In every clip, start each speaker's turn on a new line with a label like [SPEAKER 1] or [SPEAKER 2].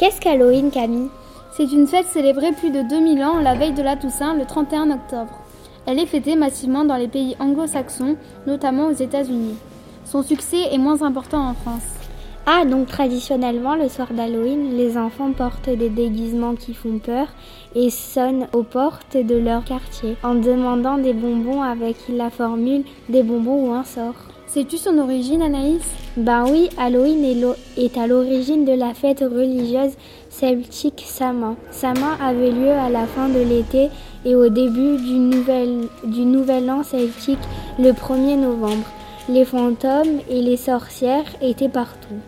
[SPEAKER 1] Qu'est-ce qu'Halloween, Camille?
[SPEAKER 2] C'est une fête célébrée plus de 2000 ans la veille de la Toussaint, le 31 octobre. Elle est fêtée massivement dans les pays anglo-saxons, notamment aux États-Unis. Son succès est moins important en France.
[SPEAKER 1] Ah, donc traditionnellement, le soir d'Halloween, les enfants portent des déguisements qui font peur et sonnent aux portes de leur quartier en demandant des bonbons avec la formule des bonbons ou un sort.
[SPEAKER 2] Sais-tu son origine, Anaïs?
[SPEAKER 1] Ben oui, Halloween est, à l'origine de la fête religieuse celtique Sama. Sama avait lieu à la fin de l'été et au début du nouvel, du nouvel an celtique le 1er novembre. Les fantômes et les sorcières étaient partout.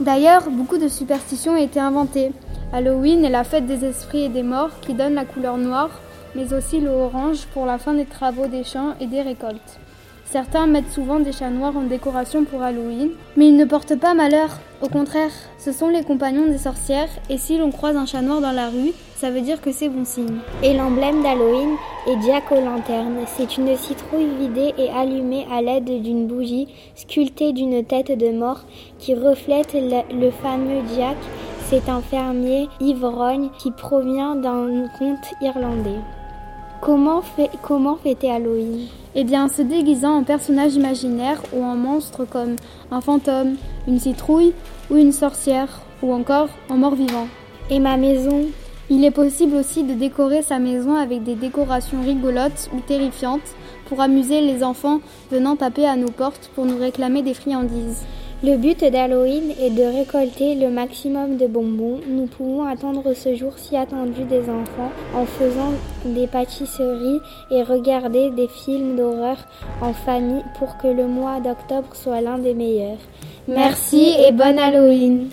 [SPEAKER 2] D'ailleurs, beaucoup de superstitions ont été inventées. Halloween est la fête des esprits et des morts qui donne la couleur noire, mais aussi le orange pour la fin des travaux des champs et des récoltes. Certains mettent souvent des chats noirs en décoration pour Halloween, mais ils ne portent pas malheur. Au contraire, ce sont les compagnons des sorcières, et si l'on croise un chat noir dans la rue, ça veut dire que c'est bon signe.
[SPEAKER 1] Et l'emblème d'Halloween est Jack aux lanternes. C'est une citrouille vidée et allumée à l'aide d'une bougie sculptée d'une tête de mort qui reflète le, fameux Jack. C'est un fermier ivrogne qui provient d'un conte irlandais. Comment, fait, comment fêter Halloween?
[SPEAKER 2] Eh bien, en se déguisant en personnage imaginaire ou en monstre comme un fantôme, une citrouille ou une sorcière, ou encore en mort-vivant.
[SPEAKER 1] Et ma maison?
[SPEAKER 2] Il est possible aussi de décorer sa maison avec des décorations rigolotes ou terrifiantes pour amuser les enfants venant taper à nos portes pour nous réclamer des friandises.
[SPEAKER 1] Le but d'Halloween est de récolter le maximum de bonbons. Nous pouvons attendre ce jour si attendu des enfants en faisant des pâtisseries et regarder des films d'horreur en famille pour que le mois d'octobre soit l'un des meilleurs.
[SPEAKER 2] Merci et bonne Halloween